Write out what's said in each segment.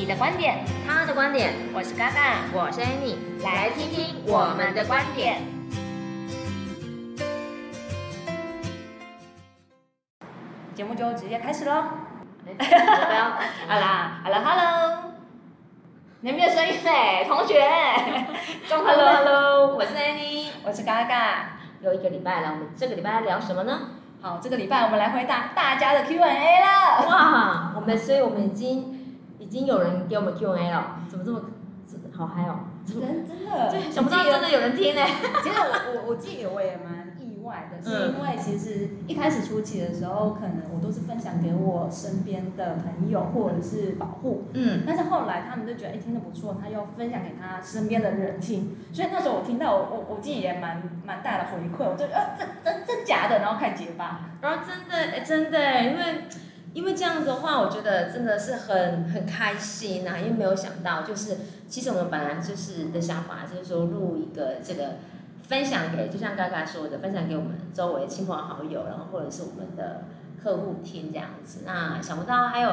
你的观点，他的观点，我是嘎嘎，我是 Annie，来听听我们的观点。节目就直接开始喽！不要，好啦，好了，Hello，你没有声音嘞，同学，Hello，Hello，我是 Annie，我是嘎嘎，又一个礼拜了，我们这个礼拜要聊什么呢？好，这个礼拜我们来回答大家的 Q&A 了。哇，我们，所以我们已经。已经有人给我们 Q&A 了，怎么这么好嗨哦？真真的，想不到真的有人听呢。其实我我我自己我也蛮意外的，是因为其实一开始初期的时候，可能我都是分享给我身边的朋友或者是保护，嗯，但是后来他们就觉得哎听得不错，他又分享给他身边的人听，所以那时候我听到我我我自己也蛮蛮大的回馈，我就呃真真真假的，然后开始结巴，然后真的哎真的，因为。因为这样子的话，我觉得真的是很很开心呐、因为没有想到，就是其实我们本来就是的想法，就是说录一个这个分享给，就像刚刚说的，分享给我们周围亲朋好友，然后或者是我们的客户听这样子。那想不到还有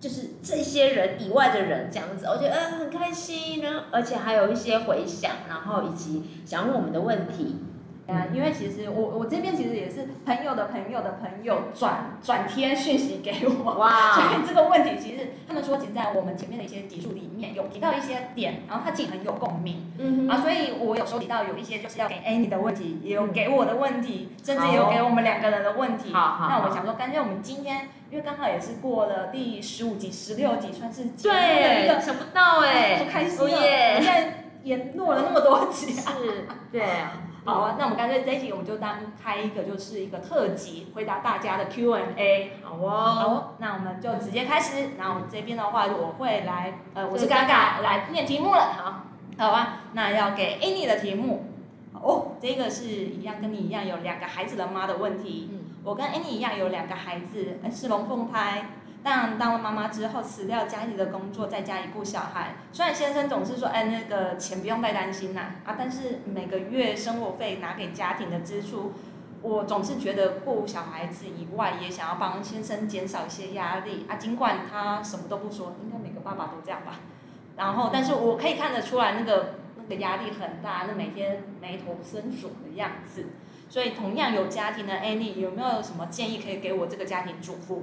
就是这些人以外的人这样子，我觉得呃很开心然后，而且还有一些回响，然后以及想问我们的问题。啊，因为其实我我这边其实也是朋友的朋友的朋友转转贴讯息给我，哇，所以这个问题其实他们说，其实在我们前面的一些集数里面有提到一些点，然后他自己很有共鸣，啊，所以我有收集到有一些就是要给 Annie 的问题，也有给我的问题，甚至也有给我们两个人的问题，好，好，那我们想说，干脆我们今天，因为刚好也是过了第十五集、十六集，算是对，想不到哎，好开心耶，现在也落了那么多集，是，对。好啊，那我们干脆这一集我们就当开一个，就是一个特辑，回答大家的 Q&A。好哦。好，那我们就直接开始。那我们这边的话，我会来，呃，我是嘎嘎来念题目了。好，好啊。那要给 Annie 的题目。哦，这个是一样跟你一样有两个孩子的妈的问题。嗯。我跟 Annie 一样有两个孩子，是龙凤胎。但当了妈妈之后，辞掉家里的工作，在家里顾小孩。虽然先生总是说，哎，那个钱不用太担心啦，啊，但是每个月生活费拿给家庭的支出，我总是觉得顾小孩子以外，也想要帮先生减少一些压力啊。尽管他什么都不说，应该每个爸爸都这样吧。然后，但是我可以看得出来，那个那个压力很大，那每天眉头深锁的样子。所以，同样有家庭的 Annie，有没有什么建议可以给我这个家庭主妇？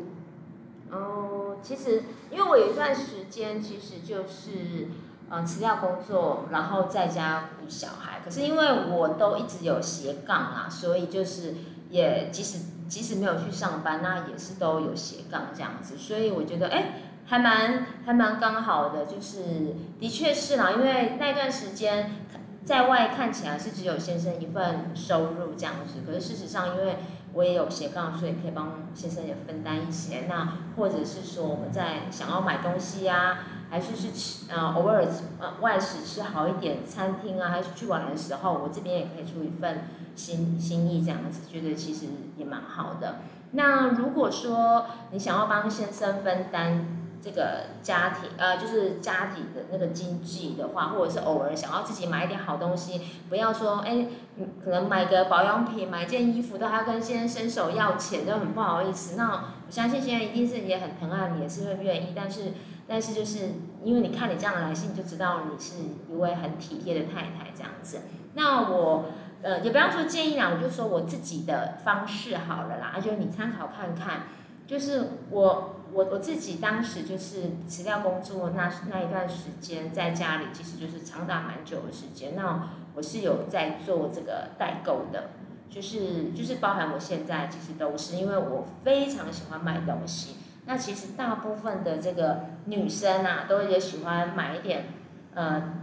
哦，其实因为我有一段时间其实就是，嗯，辞掉工作，然后在家顾小孩。可是因为我都一直有斜杠啊，所以就是也即使即使没有去上班，那也是都有斜杠这样子。所以我觉得哎，还蛮还蛮刚好的，就是的确是啦，因为那段时间在外看起来是只有先生一份收入这样子，可是事实上因为。我也有斜杠，所以可以帮先生也分担一些。那或者是说我们在想要买东西啊，还是是吃呃偶尔呃外食吃好一点餐厅啊，还是去玩的时候，我这边也可以出一份心心意这样子，觉得其实也蛮好的。那如果说你想要帮先生分担。这个家庭呃，就是家庭的那个经济的话，或者是偶尔想要自己买一点好东西，不要说哎，可能买个保养品、买件衣服都还要跟先生伸手要钱，就很不好意思。那我相信现在一定是也很疼爱你，也是会愿意。但是，但是就是因为你看你这样的来信，就知道你是一位很体贴的太太这样子。那我呃，也不要说建议啦，我就说我自己的方式好了啦，就你参考看看。就是我我我自己当时就是辞掉工作那那一段时间，在家里其实就是长达蛮久的时间。那我是有在做这个代购的，就是就是包含我现在其实都是，因为我非常喜欢买东西。那其实大部分的这个女生啊，都也喜欢买一点，呃，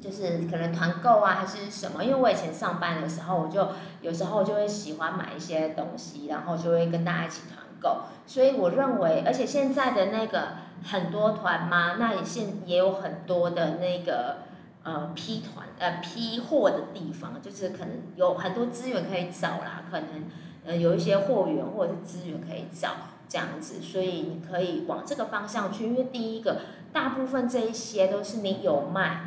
就是可能团购啊还是什么。因为我以前上班的时候，我就有时候就会喜欢买一些东西，然后就会跟大家一起团。够。所以我认为，而且现在的那个很多团嘛，那也现也有很多的那个呃批团呃批货的地方，就是可能有很多资源可以找啦，可能呃有一些货源或者是资源可以找这样子，所以你可以往这个方向去，因为第一个大部分这一些都是你有卖，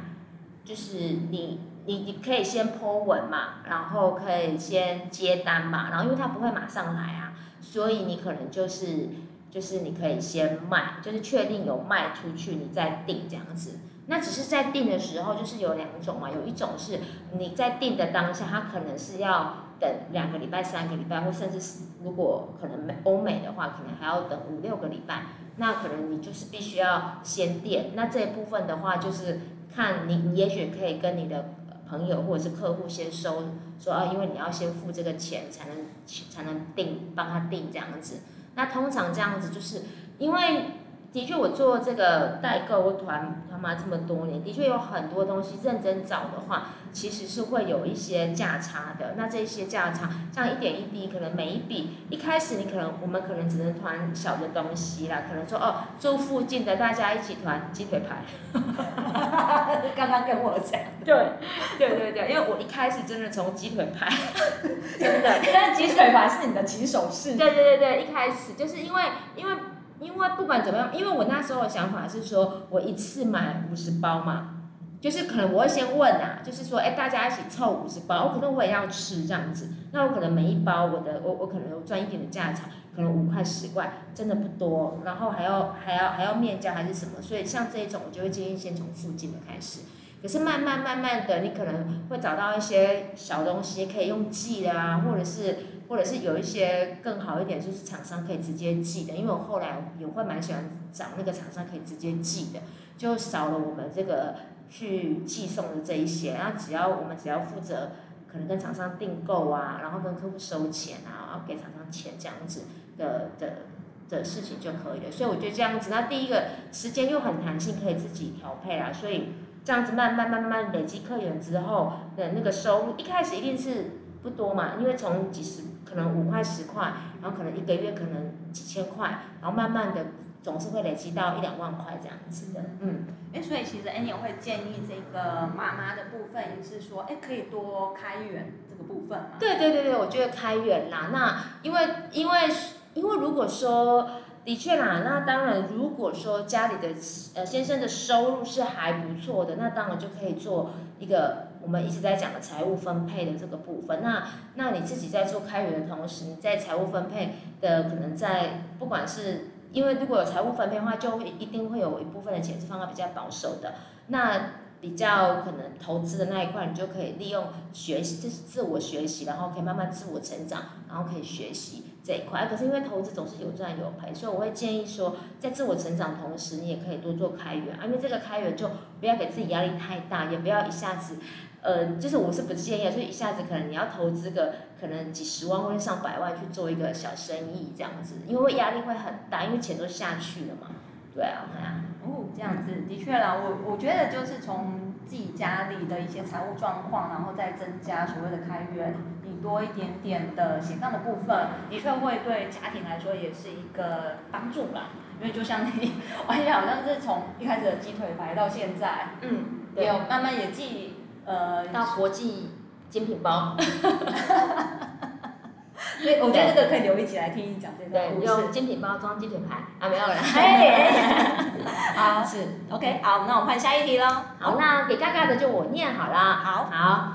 就是你你你可以先 po 文嘛，然后可以先接单嘛，然后因为它不会马上来啊。所以你可能就是就是你可以先卖，就是确定有卖出去，你再订这样子。那只是在订的时候，就是有两种嘛，有一种是你在订的当下，它可能是要等两个礼拜、三个礼拜，或甚至是如果可能美欧美的话，可能还要等五六个礼拜。那可能你就是必须要先订。那这一部分的话，就是看你，你也许可以跟你的。朋友或者是客户先收说啊，因为你要先付这个钱才能才能定，帮他定这样子。那通常这样子就是因为。的确，我做这个代购团团妈这么多年，的确有很多东西认真找的话，其实是会有一些价差的。那这些价差，像一点一滴，可能每一笔一开始你可能我们可能只能团小的东西啦，可能说哦，住附近的大家一起团鸡腿排。刚刚跟我讲。对对对对，因为我一开始真的从鸡腿排，真的，但鸡腿排是你的起手式。对对对对，一开始就是因为因为。因为不管怎么样，因为我那时候的想法是说，我一次买五十包嘛，就是可能我会先问啊，就是说，哎，大家一起凑五十包，我可能我也要吃这样子，那我可能每一包我的我我可能赚一点的价差，可能五块十块，真的不多，然后还要还要还要面交还是什么，所以像这一种，我就会建议先从附近的开始。可是慢慢慢慢的，你可能会找到一些小东西可以用寄的啊，或者是或者是有一些更好一点，就是厂商可以直接寄的。因为我后来也会蛮喜欢找那个厂商可以直接寄的，就少了我们这个去寄送的这一些。然后只要我们只要负责可能跟厂商订购啊，然后跟客户收钱啊，然后给厂商钱这样子的的的事情就可以了。所以我觉得这样子，那第一个时间又很弹性，可以自己调配啊，所以。这样子慢慢慢慢累积客源之后的那个收入，一开始一定是不多嘛，因为从几十可能五块十块，然后可能一个月可能几千块，然后慢慢的总是会累积到一两万块这样子的，嗯。哎，所以其实 Annie 会建议这个妈妈的部分也是说，哎，可以多开源这个部分嘛。对对对对，我觉得开源啦，那因为因为因为如果说。的确啦，那当然，如果说家里的呃先生的收入是还不错的，那当然就可以做一个我们一直在讲的财务分配的这个部分。那那你自己在做开源的同时，你在财务分配的可能在不管是因为如果有财务分配的话，就会一定会有一部分的钱是放在比较保守的。那比较可能投资的那一块，你就可以利用学习，这是自我学习，然后可以慢慢自我成长，然后可以学习。这一块，可是因为投资总是有赚有赔，所以我会建议说，在自我成长同时，你也可以多做开源，因为这个开源就不要给自己压力太大，也不要一下子，呃，就是我是不建议，所以一下子可能你要投资个可能几十万或者上百万去做一个小生意这样子，因为压力会很大，因为钱都下去了嘛，对啊，对啊。哦，这样子的确啦，我我觉得就是从自己家里的一些财务状况，然后再增加所谓的开源。多一点点的斜杠的部分，的确会对家庭来说也是一个帮助啦。因为就像你，我也好像是从一开始的鸡腿排到现在，嗯，也有慢慢也记呃到国际精品包。所以我觉得这个可以留一起来听你讲这段故事。用精品包装鸡腿排啊，没有了。好，是 OK，好，那我们换下一题喽。好，那给嘎嘎的就我念好了。好，好。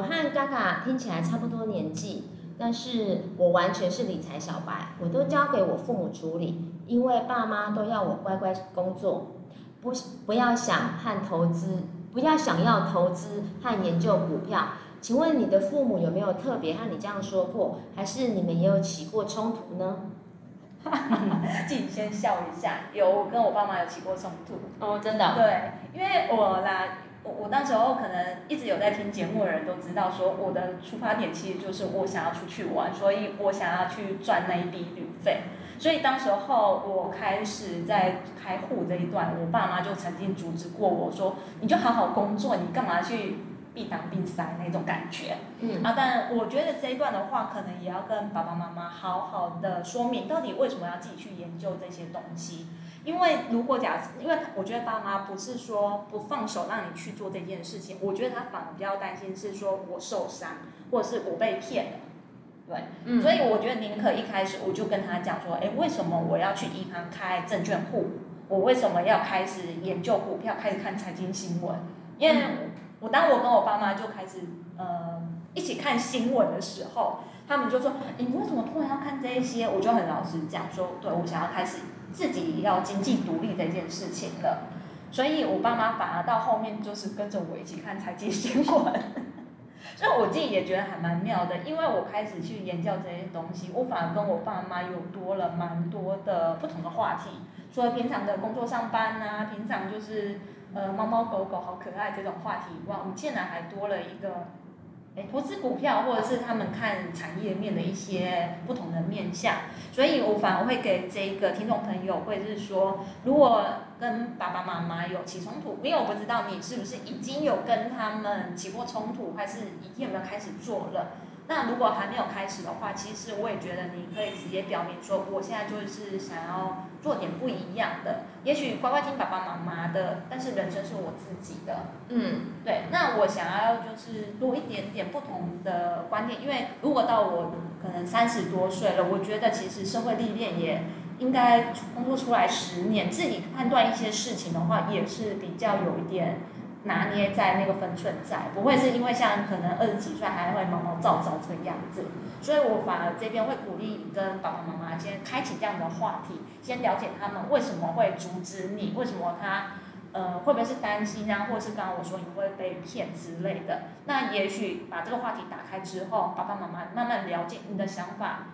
那我和嘎嘎听起来差不多年纪，但是我完全是理财小白，我都交给我父母处理，因为爸妈都要我乖乖工作，不不要想和投资，不要想要投资和研究股票。请问你的父母有没有特别和你这样说过，还是你们也有起过冲突呢？自己先笑一下，有，我跟我爸妈有起过冲突。哦，真的？对，因为我啦。我我那时候可能一直有在听节目的人都知道，说我的出发点其实就是我想要出去玩，所以我想要去赚那一笔旅费。所以当时候我开始在开户这一段，我爸妈就曾经阻止过我说：“你就好好工作，你干嘛去？”避当必塞那种感觉。嗯，啊，但我觉得这一段的话，可能也要跟爸爸妈妈好好的说明，到底为什么要自己去研究这些东西。因为如果假设，因为我觉得爸妈不是说不放手让你去做这件事情，我觉得他反而比较担心是说我受伤，或者是我被骗了。对，嗯，所以我觉得宁可一开始我就跟他讲说，哎，为什么我要去银行开证券户？我为什么要开始研究股票，开始看财经新闻？因为我当我跟我爸妈就开始呃一起看新闻的时候，他们就说，你为什么突然要看这一些？我就很老实讲说，对，我想要开始。自己要经济独立这件事情了，所以我爸妈反而到后面就是跟着我一起看财经新闻，所以我自己也觉得还蛮妙的，因为我开始去研究这些东西，我反而跟我爸妈有多了蛮多的不同的话题，除了平常的工作上班啊，平常就是呃猫猫狗狗好可爱这种话题以外，我们竟然还多了一个。哎，投资股票，或者是他们看产业面的一些不同的面向，所以我反而会给这个听众朋友，或者是说，如果跟爸爸妈妈有起冲突，因为我不知道你是不是已经有跟他们起过冲突，还是已经有没有开始做了。那如果还没有开始的话，其实我也觉得你可以直接表明说，我现在就是想要做点不一样的，也许乖乖听爸爸妈妈的，但是人生是我自己的。嗯，对。那我想要就是多一点点不同的观点，因为如果到我可能三十多岁了，我觉得其实社会历练也应该工作出来十年，自己判断一些事情的话，也是比较有一点。拿捏在那个分寸在，不会是因为像可能二十几岁还会毛毛躁躁这个样子，所以我反而这边会鼓励你跟爸爸妈妈先开启这样的话题，先了解他们为什么会阻止你，为什么他呃会不会是担心啊，或者是刚刚我说你会被骗之类的，那也许把这个话题打开之后，爸爸妈妈慢慢了解你的想法，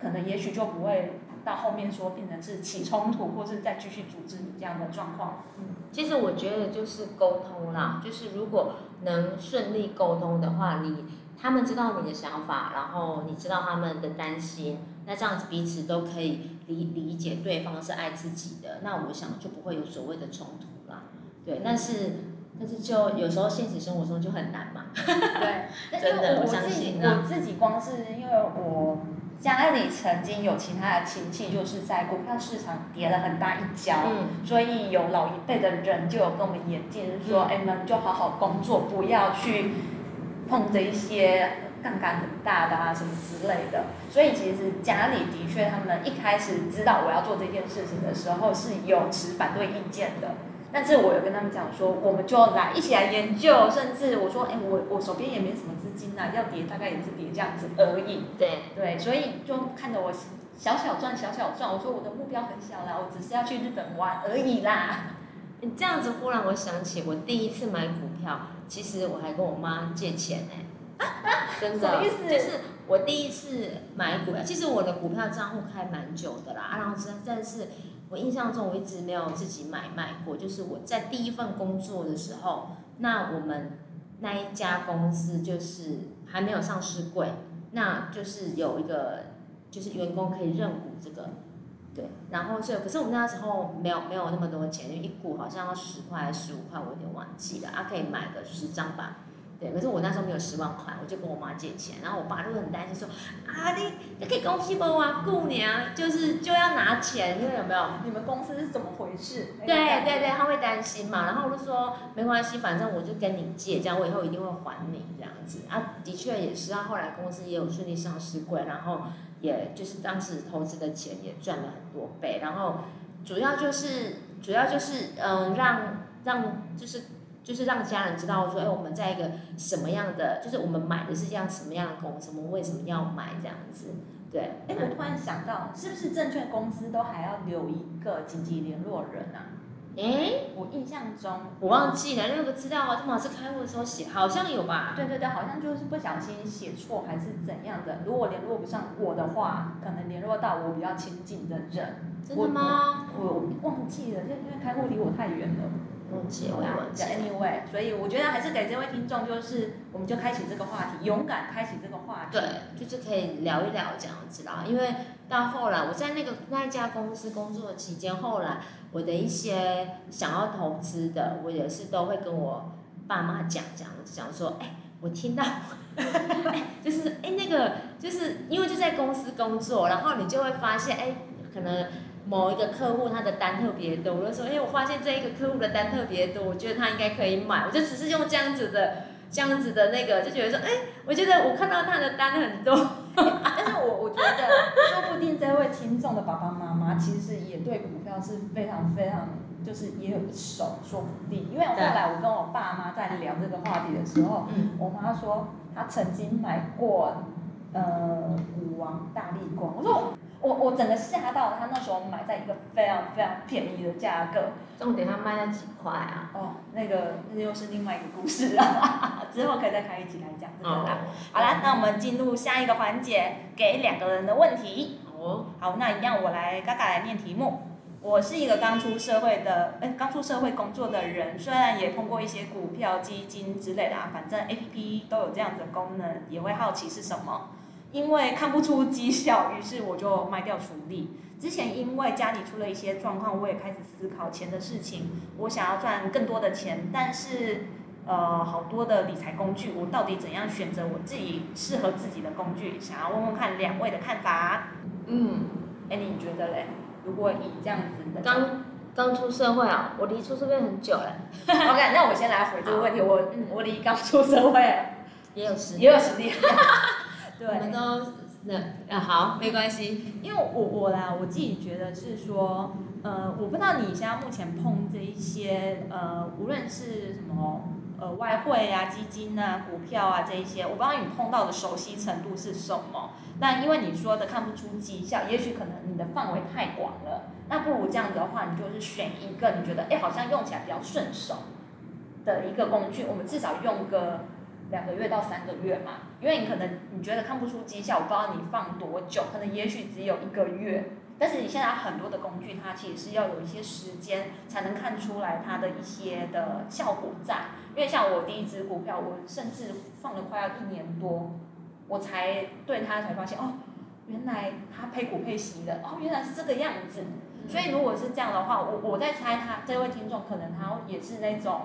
可能也许就不会。到后面说变成是起冲突，或是再继续组织你这样的状况。嗯，其实我觉得就是沟通啦，就是如果能顺利沟通的话，你他们知道你的想法，然后你知道他们的担心，那这样子彼此都可以理理解对方是爱自己的，那我想就不会有所谓的冲突啦。对，但是但是就有时候现实生活中就很难嘛。对，真的，我，我相信我自己光是因为我。家里曾经有其他的亲戚，就是在股票市场跌了很大一跤，嗯、所以有老一辈的人就有跟我们演进，就是说，哎、嗯，你们就好好工作，不要去碰这一些杠杆很大的啊什么之类的。所以其实家里的确，他们一开始知道我要做这件事情的时候，是有持反对意见的。但是我有跟他们讲说，我们就来一起来研究，甚至我说，哎，我我手边也没什么资金呐，要叠大概也是叠这样子而已。对对，所以就看着我小小赚小小赚，我说我的目标很小啦，我只是要去日本玩而已啦。你这样子忽然我想起我第一次买股票，其实我还跟我妈借钱呢、欸，真的，什么意思？就是我第一次买股票，其实我的股票账户开蛮久的啦，然后但是。我印象中，我一直没有自己买卖过。就是我在第一份工作的时候，那我们那一家公司就是还没有上市柜，那就是有一个就是员工可以认股这个，对。然后所以，可是我们那时候没有没有那么多钱，就一股好像要十块还是十五块，我有点忘记了。啊，可以买个十张吧。对，可是我那时候没有十万块，我就跟我妈借钱，然后我爸就很担心说，啊，你你可以公司不啊，姑娘就是就要拿钱，因为有没有？你们公司是怎么回事？对对对，他会担心嘛，然后我就说没关系，反正我就跟你借，这样我以后一定会还你这样子。啊，的确也是啊，后来公司也有顺利上市柜，然后也就是当时投资的钱也赚了很多倍，然后主要就是主要就是嗯，让让就是。就是让家人知道说，哎，我们在一个什么样的，就是我们买的是这样什么样的公司，我们为什么要买这样子？对。哎，我突然想到，是不是证券公司都还要留一个紧急联络人啊？哎，我印象中我忘记了，那个资料啊，他们是开会的时候写，好像有吧？对对对，好像就是不小心写错还是怎样的。如果联络不上我的话，可能联络到我比较亲近的人。真的吗？我，我，我忘记了，就因为开户离我太远了。忘记了，忘记了。Anyway，所以我觉得还是给这位听众，就是我们就开启这个话题，勇敢开启这个话题。对，就是可以聊一聊这样子啦。因为到后来我在那个那一家公司工作期间，后来我的一些想要投资的，我也是都会跟我。爸妈讲讲，讲说，哎，我听到，哎，就是哎那个，就是因为就在公司工作，然后你就会发现，哎，可能某一个客户他的单特别多，我就说，哎，我发现这一个客户的单特别多，我觉得他应该可以买，我就只是用这样子的。这样子的那个就觉得说，哎，我觉得我看到他的单很多，但是我我觉得说不定这位听众的爸爸妈妈其实也对股票是非常非常就是也有一手，说不定。因为后来我跟我爸妈在聊这个话题的时候，我妈说她曾经买过呃股王大力光，我说。我我整个吓到，他那时候买在一个非常非常便宜的价格，重点他卖了几块啊？哦，那个那又是另外一个故事了，之后可以再开一集来讲这个啦。哦、好啦，那我们进入下一个环节，给两个人的问题。哦，好，那一样我来嘎嘎来念题目。我是一个刚出社会的，哎，刚出社会工作的人，虽然也碰过一些股票、基金之类的啊，反正 APP 都有这样子的功能，也会好奇是什么。因为看不出绩效，于是我就卖掉处理。之前因为家里出了一些状况，我也开始思考钱的事情。我想要赚更多的钱，但是呃，好多的理财工具，我到底怎样选择我自己适合自己的工具？想要问问看两位的看法。嗯，哎，你觉得嘞？如果以这样子的刚刚出社会啊，我离出社会很久了。OK，那我先来回这个问题。我嗯，我离刚出社会也有十也有十年。对，我们都那啊好，没关系，因为我我啦，我自己觉得是说，呃，我不知道你现在目前碰这一些呃，无论是什么呃外汇啊、基金啊、股票啊这一些，我不知道你碰到的熟悉程度是什么。那因为你说的看不出绩效，也许可能你的范围太广了。那不如这样子的话，你就是选一个你觉得哎好像用起来比较顺手的一个工具，我们至少用个。两个月到三个月嘛，因为你可能你觉得看不出绩效，我不知道你放多久，可能也许只有一个月。但是你现在很多的工具，它其实是要有一些时间才能看出来它的一些的效果在。因为像我第一支股票，我甚至放了快要一年多，我才对它才发现哦，原来它配股配息的，哦，原来是这个样子。所以如果是这样的话，我我在猜他这位听众可能他也是那种。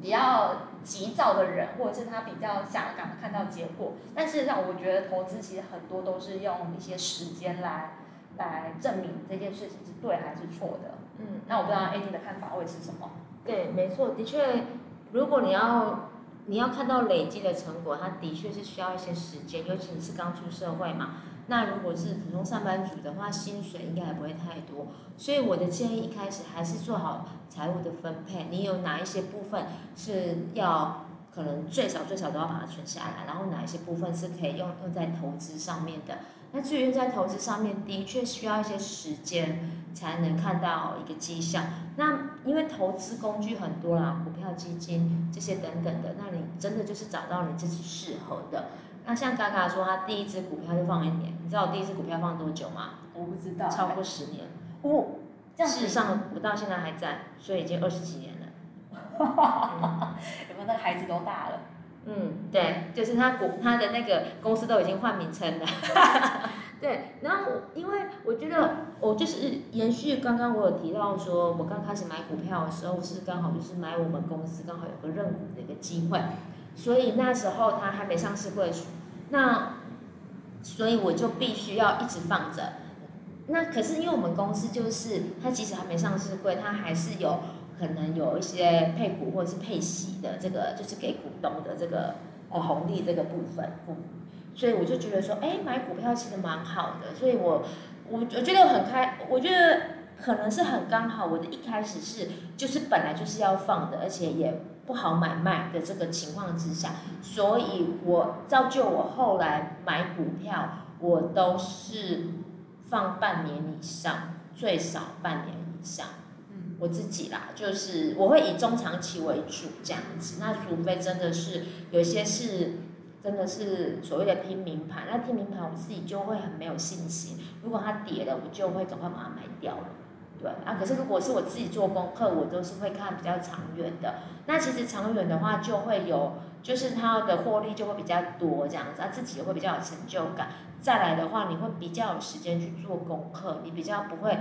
比较急躁的人，或者是他比较想赶快看到结果，但事实上，我觉得投资其实很多都是用一些时间来来证明这件事情是对还是错的。嗯，那我不知道 AD 的看法会是什么？对，没错，的确，如果你要你要看到累积的成果，它的确是需要一些时间，尤其你是刚出社会嘛。那如果是普通上班族的话，薪水应该也不会太多，所以我的建议一开始还是做好财务的分配。你有哪一些部分是要可能最少最少都要把它存下来，然后哪一些部分是可以用用在投资上面的？那至于用在投资上面，的确需要一些时间才能看到一个绩效。那因为投资工具很多啦，股票、基金这些等等的，那你真的就是找到你自己适合的。那像嘎嘎说，他第一支股票就放一年，你知道我第一支股票放多久吗？我不知道。超过十年。哦，这样事实上我到现在还在，所以已经二十几年了。有没有那个孩子都大了？嗯，对，就是他股他的那个公司都已经换名称了。对，然后因为我觉得我就是延续刚刚我有提到说，我刚开始买股票的时候是刚好就是买我们公司刚好有个认股的一个机会。所以那时候他还没上市柜，那所以我就必须要一直放着。那可是因为我们公司就是它其实还没上市柜，它还是有可能有一些配股或者是配息的这个，就是给股东的这个呃红利这个部分。嗯，所以我就觉得说，哎，买股票其实蛮好的。所以我我我觉得很开，我觉得可能是很刚好。我的一开始是就是本来就是要放的，而且也。不好买卖的这个情况之下，所以我造就我后来买股票，我都是放半年以上，最少半年以上。嗯，我自己啦，就是我会以中长期为主这样子。那除非真的是有些是真的是所谓的拼名盘，那拼名盘我自己就会很没有信心。如果它跌了，我就会赶快把它卖掉了。对啊，可是如果是我自己做功课，我都是会看比较长远的。那其实长远的话，就会有，就是它的获利就会比较多这样子，啊，自己也会比较有成就感。再来的话，你会比较有时间去做功课，你比较不会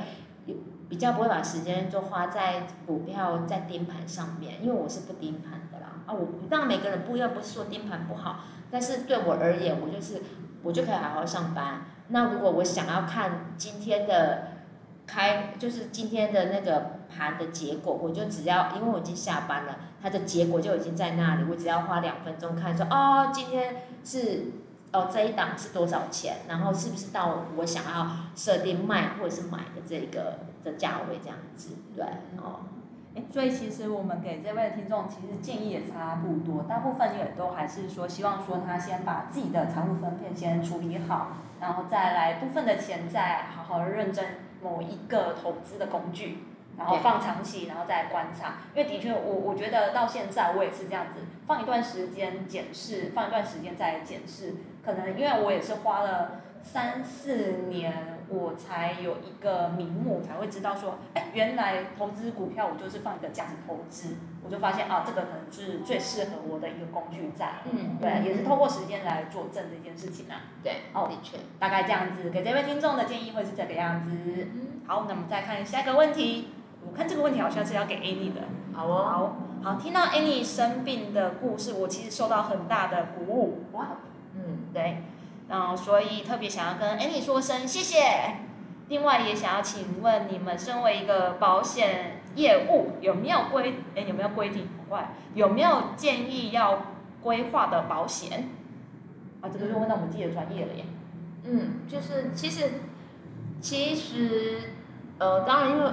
比较不会把时间就花在股票在盯盘上面，因为我是不盯盘的啦。啊，我当然每个人不一样，不是说盯盘不好，但是对我而言，我就是我就可以好好上班。那如果我想要看今天的开，就是今天的那个盘的结果，我就只要因为我已经下班了，它的结果就已经在那里，我只要花两分钟看说哦，今天是。哦，这一档是多少钱？然后是不是到我想要设定卖或者是买的这个的价位这样子？对，哦，哎，所以其实我们给这位听众其实建议也差不多，大部分也都还是说希望说他先把自己的财务分配先处理好，然后再来部分的钱再好好认真某一个投资的工具。然后放长期，然后再观察，因为的确，我我觉得到现在我也是这样子，放一段时间检视，放一段时间再检视，可能因为我也是花了三四年，我才有一个名目，才会知道说，哎，原来投资股票我就是放一个价值投资，我就发现啊，这个可能是最适合我的一个工具在，嗯，对，也是透过时间来佐证这件事情啊，对，哦，的确，大概这样子，给这位听众的建议会是这个样子，嗯，好，那我们再看下一个问题。我看这个问题好像是要给 Annie 的，好哦，好，好，听到 Annie 生病的故事，我其实受到很大的鼓舞，哇，嗯，对，然后所以特别想要跟 Annie 说声谢谢。另外也想要请问你们，身为一个保险业务，有没有规，哎，有没有规定？怪，有没有建议要规划的保险？啊，这个就问到我们自己的专业了耶。嗯，就是其实，其实，呃，当然因为。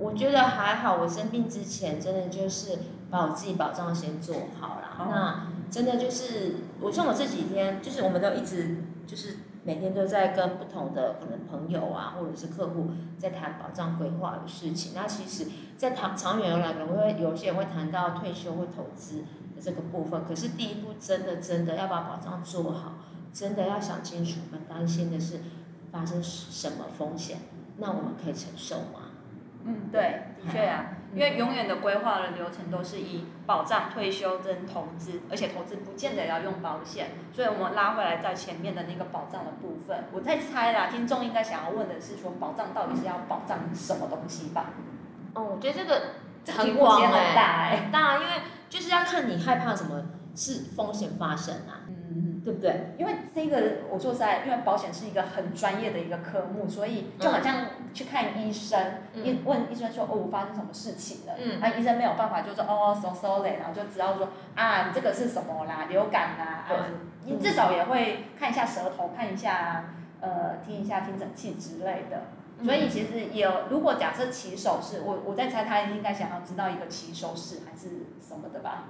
我觉得还好，我生病之前真的就是把我自己保障先做好了。Oh. 那真的就是，我像我这几天，就是我们都一直就是每天都在跟不同的可能朋友啊，或者是客户在谈保障规划的事情。那其实，在谈长远而来，可能会有些人会谈到退休或投资的这个部分。可是第一步，真的真的要把保障做好，真的要想清楚，我们担心的是发生什么风险，那我们可以承受吗？嗯，对，的确啊，因为永远的规划的流程都是以保障退休跟投资，而且投资不见得要用保险，所以我们拉回来在前面的那个保障的部分，我在猜啦，听众应该想要问的是说，保障到底是要保障什么东西吧？哦，我觉得这个很广很大然，因为就是要看你害怕什么是风险发生啊。对不对？因为这个，我说实在，因为保险是一个很专业的一个科目，所以就好像去看医生，医、嗯、问医生说，哦，我发生什么事情了？嗯，那医生没有办法就说，哦，so sorry，然后就知道说，啊，你这个是什么啦？流感啦，啊，你至少也会看一下舌头，看一下，呃，听一下听诊器之类的。所以其实也有，如果假设骑手是我，我在猜他应该想要知道一个骑手是还是什么的吧。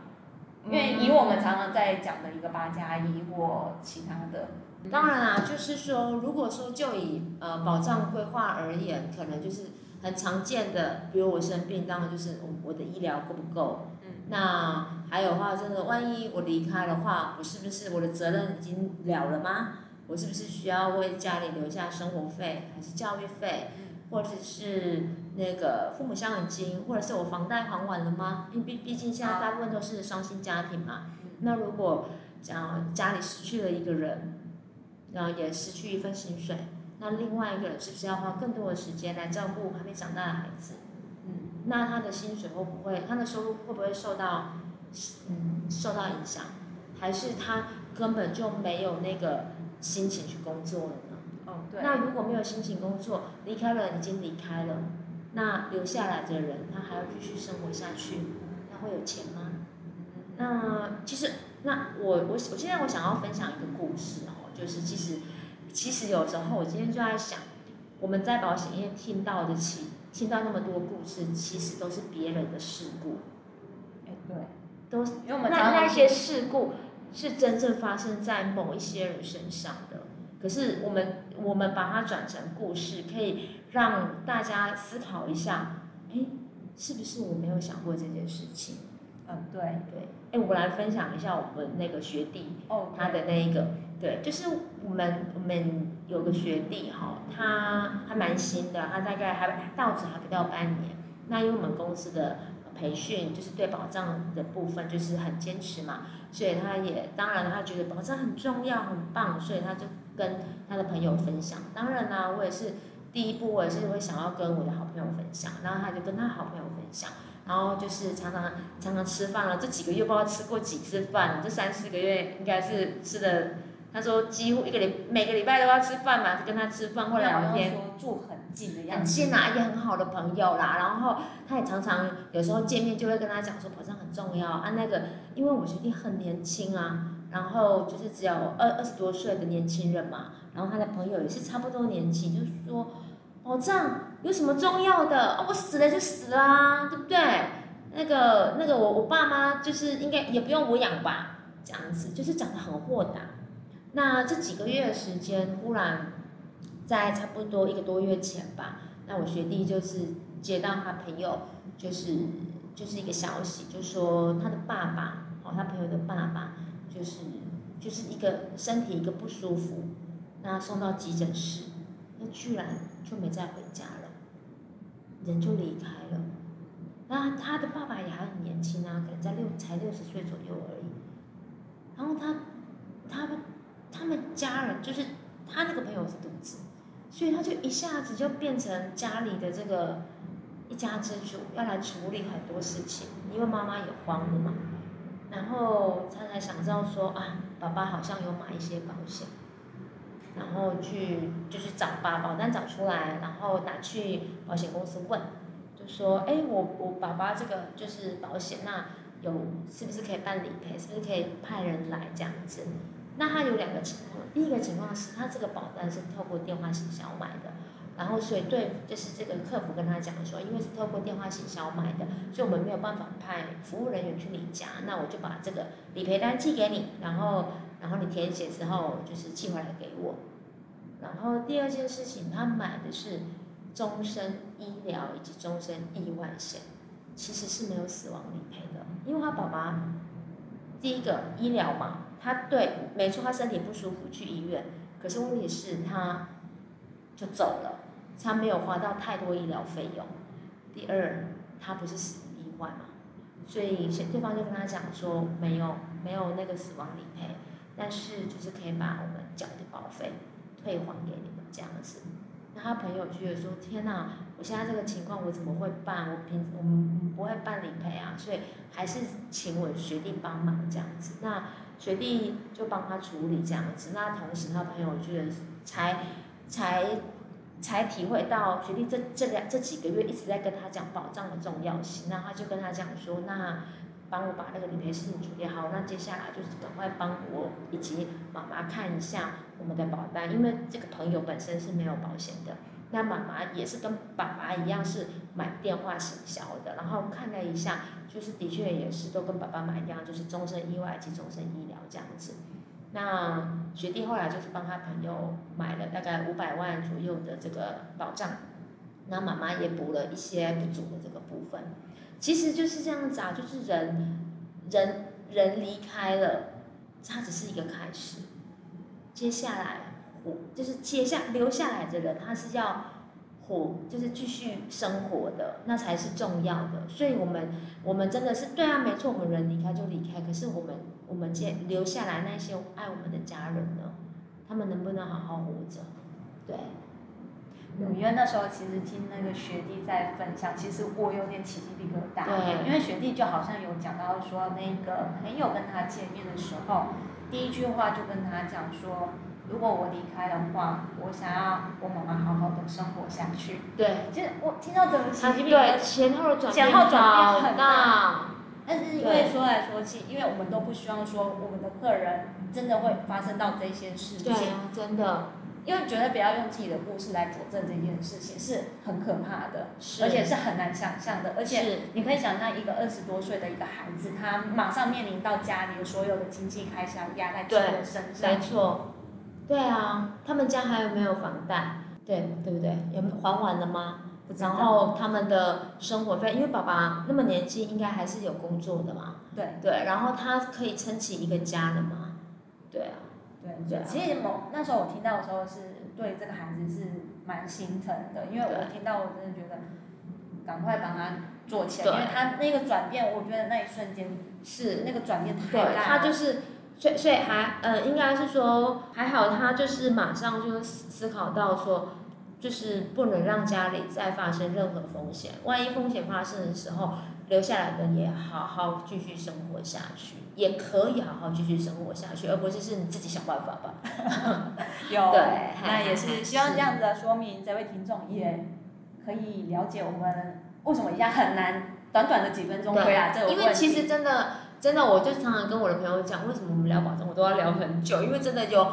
因为以我们常常在讲的一个八加一或其他的，当然啦，就是说，如果说就以呃保障规划而言，可能就是很常见的，比如我生病，当然就是我我的医疗够不够？嗯，那还有的话，真的万一我离开的话，我是不是我的责任已经了了吗？我是不是需要为家里留下生活费还是教育费？或者是那个父母孝很金，或者是我房贷还完了吗？因为毕毕竟现在大部分都是双薪家庭嘛。那如果讲家里失去了一个人，然后也失去一份薪水，那另外一个人是不是要花更多的时间来照顾还没长大的孩子？嗯，那他的薪水会不会，他的收入会不会受到嗯受到影响？还是他根本就没有那个心情去工作了？那如果没有心情工作，离开了已经离开了，那留下来的人他还要继续生活下去，他会有钱吗？那其实，那我我我现在我想要分享一个故事哦，就是其实其实有时候我今天就在想，我们在保险业听到的其听到那么多故事，其实都是别人的事故。哎，对，都是因为我们那那些事故是真正发生在某一些人身上的。可是我们我们把它转成故事，可以让大家思考一下，哎，是不是我没有想过这件事情？嗯，对对。哎，我来分享一下我们那个学弟，哦，他的那一个，对，就是我们我们有个学弟哈，他还蛮新的，他大概还到职还不到半年。那因为我们公司的培训就是对保障的部分就是很坚持嘛，所以他也当然他觉得保障很重要很棒，所以他就。跟他的朋友分享，当然啦，我也是第一步我也是会想要跟我的好朋友分享，然后他就跟他好朋友分享，然后就是常常常常吃饭了，这几个月不知道吃过几次饭，这三四个月应该是吃的。他说几乎一个礼每个礼拜都要吃饭嘛，跟他吃饭或聊天。说住很近的样子。很近啊，也很好的朋友啦。然后他也常常有时候见面就会跟他讲说保障很重要啊。那个因为我学弟很年轻啊，然后就是只有二二十多岁的年轻人嘛。然后他的朋友也是差不多年纪，就是说保障有什么重要的？哦，我死了就死了啊，对不对？那个那个我我爸妈就是应该也不用我养吧，这样子就是讲得很豁达。那这几个月的时间，忽然在差不多一个多月前吧，那我学弟就是接到他朋友，就是就是一个消息，就说他的爸爸，哦，他朋友的爸爸，就是就是一个身体一个不舒服，那送到急诊室，那居然就没再回家了，人就离开了。那他的爸爸也还很年轻啊，可能在六才六十岁左右而已，然后他他们。他们家人就是他那个朋友是独子，所以他就一下子就变成家里的这个一家之主，要来处理很多事情。因为妈妈也慌了嘛，然后他才想到说啊，爸爸好像有买一些保险，然后去就是找把保单找出来，然后拿去保险公司问，就说哎，我我爸爸这个就是保险，那有是不是可以办理赔？是不是可以派人来这样子？那他有两个情况，第一个情况是他这个保单是透过电话行销买的，然后所以对，就是这个客服跟他讲说，因为是透过电话行销买的，所以我们没有办法派服务人员去你家，那我就把这个理赔单寄给你，然后然后你填写之后就是寄回来给我。然后第二件事情，他买的是终身医疗以及终身意外险，其实是没有死亡理赔的，因为他爸爸第一个医疗嘛。他对，没错，他身体不舒服去医院，可是问题是他就走了，他没有花到太多医疗费用。第二，他不是死于意外嘛，所以对方就跟他讲说没有没有那个死亡理赔，但是就是可以把我们缴的保费退还给你们这样子。那他朋友就觉得说天哪，我现在这个情况我怎么会办？我平我们不会办理赔啊，所以还是请我学弟帮忙这样子。那学弟就帮他处理这样子，那同时他朋友觉得才才才体会到学弟这这两这几个月一直在跟他讲保障的重要性，那他就跟他讲说，那帮我把那个理赔事情处理好，那接下来就是赶快帮我以及妈妈看一下我们的保单，因为这个朋友本身是没有保险的。那妈妈也是跟爸爸一样是买电话行销的，然后看了一下，就是的确也是都跟爸爸买一样，就是终身意外及终身医疗这样子。那学弟后来就是帮他朋友买了大概五百万左右的这个保障，那妈妈也补了一些不足的这个部分。其实就是这样子啊，就是人人人离开了，它只是一个开始，接下来。我就是接下留下来的人，他是要活，就是继续生活的，那才是重要的。所以，我们我们真的是对啊，没错，我们人离开就离开。可是，我们我们接留下来那些爱我们的家人呢？他们能不能好好活着？对。嗯，因为那时候其实听那个学弟在分享，其实我有点起鸡皮疙瘩。对。因为学弟就好像有讲到说，那个朋友跟他见面的时候，第一句话就跟他讲说。如果我离开的话，我想要我妈妈好好的生活下去。对，其实我听到整个情绪，对前后转前后转变很大。但是因为说来说去，因为我们都不希望说我们的客人真的会发生到这些事情。对，真的。因为觉得不要用自己的故事来佐证这件事情，是很可怕的，而且是很难想象的。而且你可以想象一个二十多岁的一个孩子，他马上面临到家里所有的经济开销压在自己的身上。没错。对啊，他们家还有没有房贷？对，对不对？有还完了吗？然后他们的生活费，因为爸爸那么年轻，应该还是有工作的嘛。对。对，然后他可以撑起一个家的嘛。对啊。对对。其实某那时候我听到的时候，是对这个孩子是蛮心疼的，因为我听到我真的觉得，赶快帮他做起来，因为他那个转变，我觉得那一瞬间是那个转变太大了。对，他就是。所以，所以还呃，应该是说还好，他就是马上就思考到说，就是不能让家里再发生任何风险。万一风险发生的时候，留下来的也好好继续生活下去，也可以好好继续生活下去，而不是是你自己想办法吧。有，对，那也是希望这样子的说明，这位听众也可以了解我们为什么一下很难，短短的几分钟回答这个问题。因为其实真的，真的，我就常常跟我的朋友讲，为什么我们聊保障，我都要聊很久，因为真的有。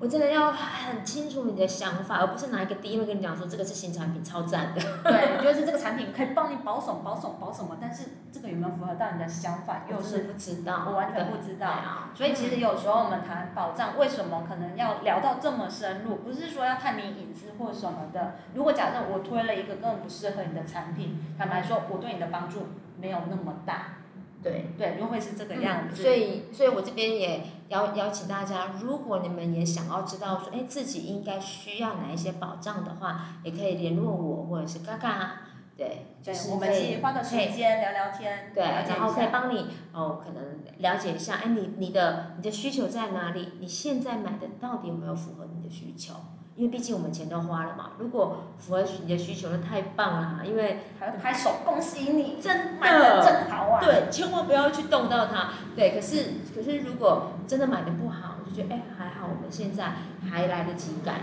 我真的要很清楚你的想法，而不是拿一个第一会跟你讲说这个是新产品超赞的。对，就是这个产品可以帮你保守、保守、保什么，但是这个有没有符合到你的想法，又是不知道，我完全不知道。所以其实有时候我们谈保障，为什么可能要聊到这么深入？不是说要看你隐私或什么的。如果假设我推了一个根本不适合你的产品，坦白说，我对你的帮助没有那么大。对对，就会是这个样子。嗯、所以，所以我这边也邀邀请大家，如果你们也想要知道说，哎，自己应该需要哪一些保障的话，也可以联络我或者是嘎嘎。对，就是我们可以花个时间聊聊天。对，然后可以帮你哦，可能了解一下，哎，你你的你的需求在哪里？你现在买的到底有没有符合你的需求？因为毕竟我们钱都花了嘛，如果符合你的需求，那太棒了，因为还要拍手恭喜你，真买的真好啊！对，千万不要去动到它。对，可是可是如果真的买的不好，我就觉得哎还好，我们现在还来得及改，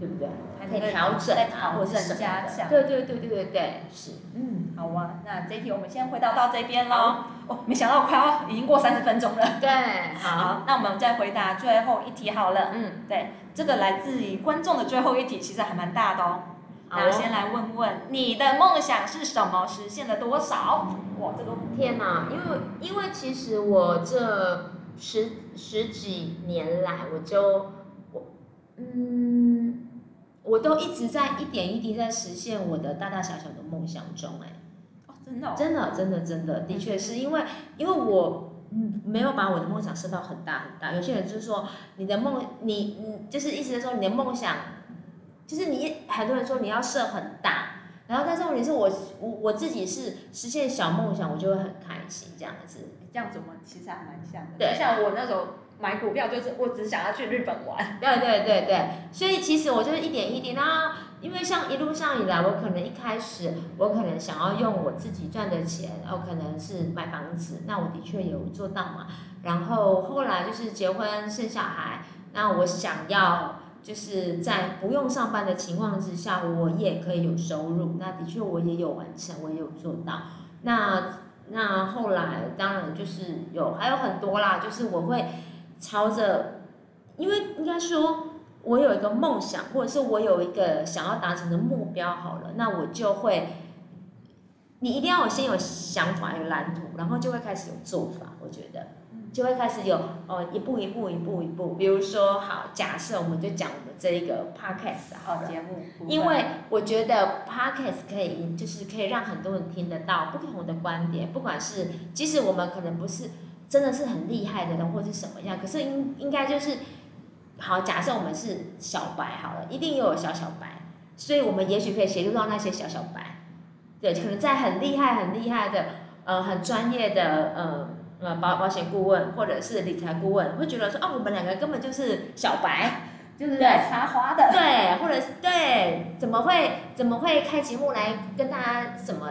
对不对？还可以调整啊，或者是加强。对对对对对对，是。嗯，好啊，那这一题我们先回答到这边喽。哦，没想到快要已经过三十分钟了。对，好，好，那我们再回答最后一题好了。嗯，对。这个来自于观众的最后一题，其实还蛮大的哦。那先来问问你的梦想是什么？实现了多少？哇，这个天哪！因为因为其实我这十十几年来，我就我嗯，我都一直在一点一滴在实现我的大大小小的梦想中，哎。哦，真的哦？真的真的真的，的确是因为因为我。嗯，没有把我的梦想设到很大很大。有些人就是说，你的梦，你你就是意思是说，你的梦想，就是你很多人说你要设很大，然后但是问题是我我我自己是实现小梦想，我就会很开心这样子。这样子我们其实还蛮像的。对，就像我那时候买股票，就是我只想要去日本玩。对对对对，所以其实我就是一点一滴啊。因为像一路上以来，我可能一开始我可能想要用我自己赚的钱，哦可能是买房子，那我的确有做到嘛。然后后来就是结婚生小孩，那我想要就是在不用上班的情况之下，我也可以有收入。那的确我也有完成，我也有做到。那那后来当然就是有还有很多啦，就是我会朝着，因为应该说。我有一个梦想，或者是我有一个想要达成的目标，好了，那我就会，你一定要有先有想法、有蓝图，然后就会开始有做法。我觉得，就会开始有哦，一步一步、一步一步。比如说，好，假设我们就讲我们这一个 podcast 好节目，因为我觉得 podcast 可以，就是可以让很多人听得到不同的观点，不管是即使我们可能不是真的是很厉害的人，或者是什么样，可是应应该就是。好，假设我们是小白好了，一定又有小小白，所以我们也许可以协助到那些小小白，对，可能在很厉害、很厉害的，呃，很专业的，呃，呃，保保险顾问或者是理财顾问，会觉得说，哦，我们两个根本就是小白。就是来插花的，对，或者是对，怎么会怎么会开节目来跟大家怎么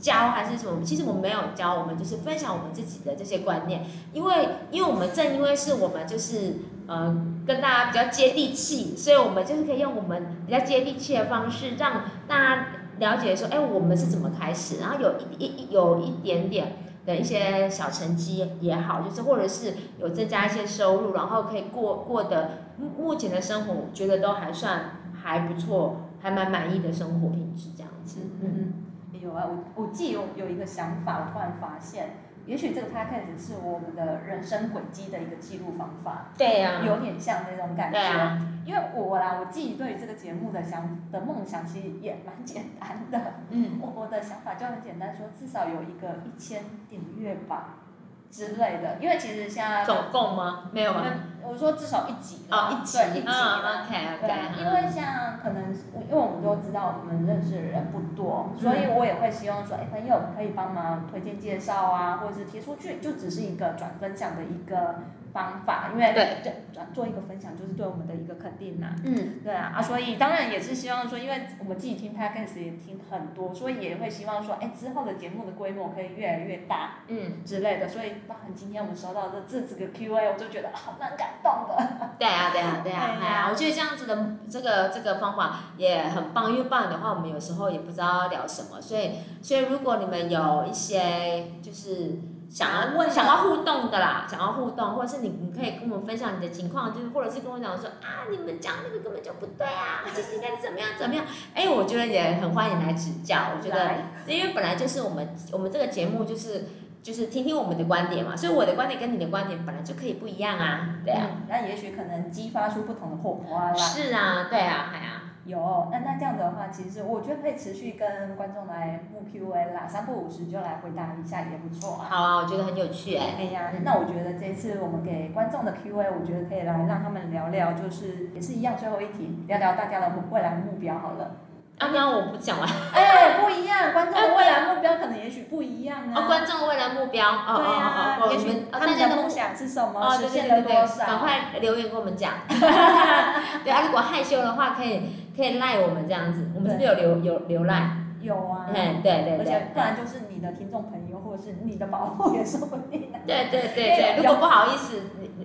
教还是什么？其实我们没有教，我们就是分享我们自己的这些观念。因为因为我们正因为是我们就是呃跟大家比较接地气，所以我们就是可以用我们比较接地气的方式，让大家了解说，哎，我们是怎么开始，然后有一一有一点点。的一些小成绩也好，就是或者是有增加一些收入，然后可以过过的目目前的生活，觉得都还算还不错，还蛮满意的生活品质这样子。嗯嗯，有啊，我我既有有一个想法，我突然发现。也许这个 podcast 是我们的人生轨迹的一个记录方法，对呀、啊，有点像那种感觉。啊、因为我啦，我自己对于这个节目的想的梦想其实也蛮简单的。嗯，我我的想法就很简单，说至少有一个一千订阅吧。之类的，因为其实现在总共吗？没有吗？我说至少一集哦，一集，对，一集啊，OK OK。因为像可能，因为我们都知道我们认识的人不多，所以我也会希望说，哎，朋友可以帮忙推荐介绍啊，或者是贴出去，就只是一个转分享的一个方法，因为对做做一个分享就是对我们的一个肯定呐。嗯，对啊，啊，所以当然也是希望说，因为我们自己听 podcast 也听很多，所以也会希望说，哎，之后的节目的规模可以越来越大，嗯之类的。所以包含今天我们收到的这几个 Q&A，我就觉得好蛮感动的。对啊，对啊，对啊，哎呀，我觉得这样子的这个这个方法也很棒，因为不然的话，我们有时候也不知道聊什么，所以所以如果你们有一些就是。想要问、想要互动的啦，想要互动，或者是你你可以跟我们分享你的情况，就是或者是跟我讲说啊，你们讲那个根本就不对啊，其实应该是怎么样怎么样？哎，我觉得也很欢迎来指教。我觉得，因为本来就是我们我们这个节目就是就是听听我们的观点嘛，所以我的观点跟你的观点本来就可以不一样啊，对啊。那也许可能激发出不同的火花啦。是啊，对啊，哎呀。有，那那这样的话，其实我觉得可以持续跟观众来募 Q&A 啦，三不五时就来回答一下也不错啊。好啊，我觉得很有趣哎。哎呀，那我觉得这次我们给观众的 Q&A，我觉得可以来让他们聊聊，就是也是一样，最后一题，聊聊大家的未来目标好了。刚刚我不讲完。哎，不一样，观众的未来目标可能也许不一样啊。哦，观众的未来目标，对啊，也许他们的梦想是什么？实现了多少？赶快留言跟我们讲。对啊，如果害羞的话，可以。可以赖我们这样子，我们是不是有留有留赖？有啊。嗯，对对对。而且不然就是你的听众朋友，或者是你的保护也说不定。对对对对，如果不好意思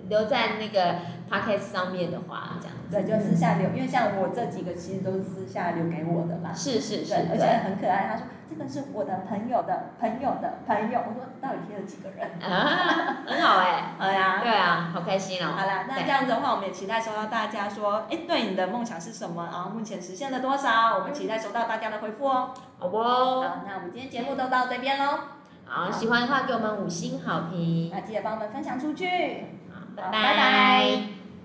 留在那个 podcast 上面的话，这样。对，就私下留，因为像我这几个其实都是私下留给我的嘛。是是是。而且很可爱，他说这个是我的朋友的朋友的朋友，我说到底贴了几个人？啊，很好哎。哎呀。对啊，好开心哦。好啦，那这样子的话，我们也期待收到大家说，哎，对你的梦想是什么？然后目前实现了多少？我们期待收到大家的回复哦。好不？好，那我们今天节目都到这边喽。好，喜欢的话给我们五星好评。那记得帮我们分享出去。好，拜拜。